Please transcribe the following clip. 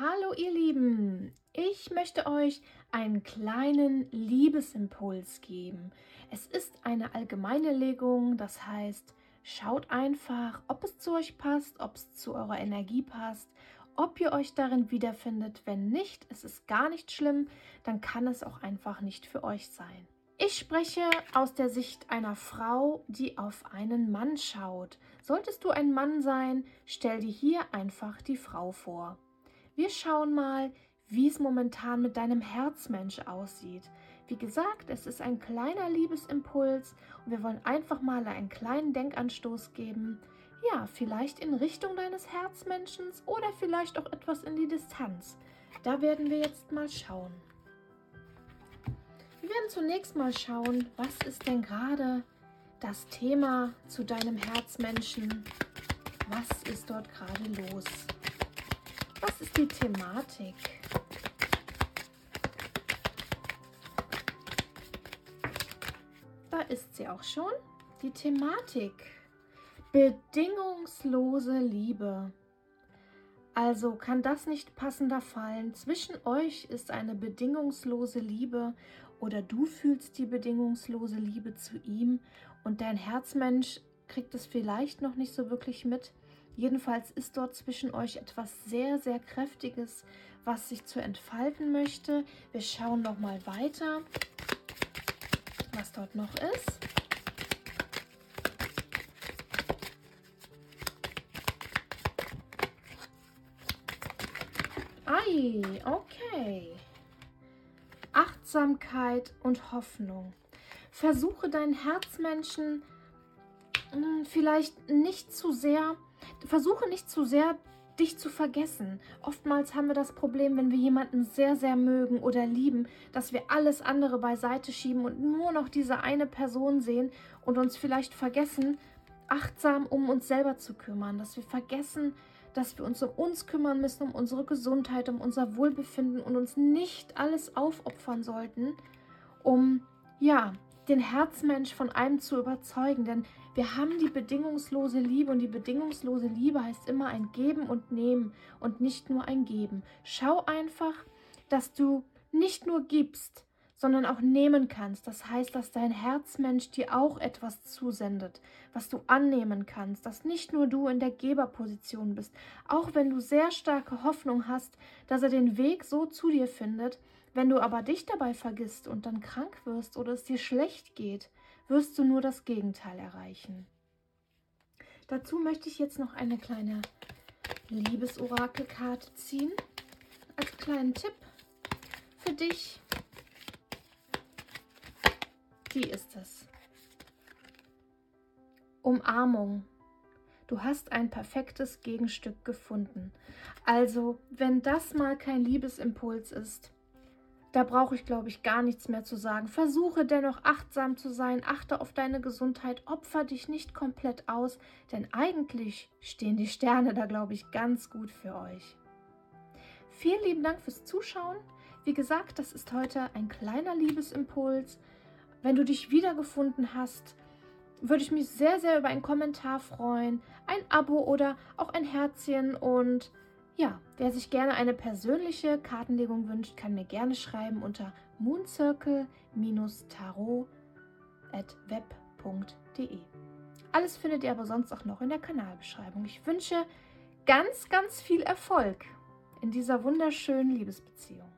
Hallo ihr Lieben, ich möchte euch einen kleinen Liebesimpuls geben. Es ist eine allgemeine Legung, das heißt, schaut einfach, ob es zu euch passt, ob es zu eurer Energie passt, ob ihr euch darin wiederfindet. Wenn nicht, es ist gar nicht schlimm, dann kann es auch einfach nicht für euch sein. Ich spreche aus der Sicht einer Frau, die auf einen Mann schaut. Solltest du ein Mann sein, stell dir hier einfach die Frau vor. Wir schauen mal, wie es momentan mit deinem Herzmensch aussieht. Wie gesagt, es ist ein kleiner Liebesimpuls und wir wollen einfach mal einen kleinen Denkanstoß geben. Ja, vielleicht in Richtung deines Herzmenschens oder vielleicht auch etwas in die Distanz. Da werden wir jetzt mal schauen. Wir werden zunächst mal schauen, was ist denn gerade das Thema zu deinem Herzmenschen? Was ist dort gerade los? Ist die Thematik? Da ist sie auch schon. Die Thematik. Bedingungslose Liebe. Also kann das nicht passender fallen. Zwischen euch ist eine bedingungslose Liebe oder du fühlst die bedingungslose Liebe zu ihm und dein Herzmensch kriegt es vielleicht noch nicht so wirklich mit. Jedenfalls ist dort zwischen euch etwas sehr, sehr Kräftiges, was sich zu entfalten möchte. Wir schauen noch mal weiter, was dort noch ist. Ei, okay. Achtsamkeit und Hoffnung. Versuche deinen Herzmenschen hm, vielleicht nicht zu sehr versuche nicht zu sehr dich zu vergessen. Oftmals haben wir das Problem, wenn wir jemanden sehr, sehr mögen oder lieben, dass wir alles andere beiseite schieben und nur noch diese eine Person sehen und uns vielleicht vergessen, achtsam um uns selber zu kümmern. Dass wir vergessen, dass wir uns um uns kümmern müssen, um unsere Gesundheit, um unser Wohlbefinden und uns nicht alles aufopfern sollten, um, ja, den Herzmensch von einem zu überzeugen, denn wir haben die bedingungslose Liebe und die bedingungslose Liebe heißt immer ein Geben und Nehmen und nicht nur ein Geben. Schau einfach, dass du nicht nur gibst, sondern auch nehmen kannst. Das heißt, dass dein Herzmensch dir auch etwas zusendet, was du annehmen kannst, dass nicht nur du in der Geberposition bist, auch wenn du sehr starke Hoffnung hast, dass er den Weg so zu dir findet, wenn du aber dich dabei vergisst und dann krank wirst oder es dir schlecht geht, wirst du nur das Gegenteil erreichen. Dazu möchte ich jetzt noch eine kleine Liebesorakelkarte ziehen, als kleinen Tipp für dich. Die ist es. Umarmung. Du hast ein perfektes Gegenstück gefunden. Also, wenn das mal kein Liebesimpuls ist, da brauche ich, glaube ich, gar nichts mehr zu sagen. Versuche dennoch achtsam zu sein, achte auf deine Gesundheit, opfer dich nicht komplett aus, denn eigentlich stehen die Sterne da, glaube ich, ganz gut für euch. Vielen lieben Dank fürs Zuschauen. Wie gesagt, das ist heute ein kleiner Liebesimpuls. Wenn du dich wiedergefunden hast, würde ich mich sehr, sehr über einen Kommentar freuen, ein Abo oder auch ein Herzchen. Und ja, wer sich gerne eine persönliche Kartenlegung wünscht, kann mir gerne schreiben unter mooncircle-tarot.web.de. Alles findet ihr aber sonst auch noch in der Kanalbeschreibung. Ich wünsche ganz, ganz viel Erfolg in dieser wunderschönen Liebesbeziehung.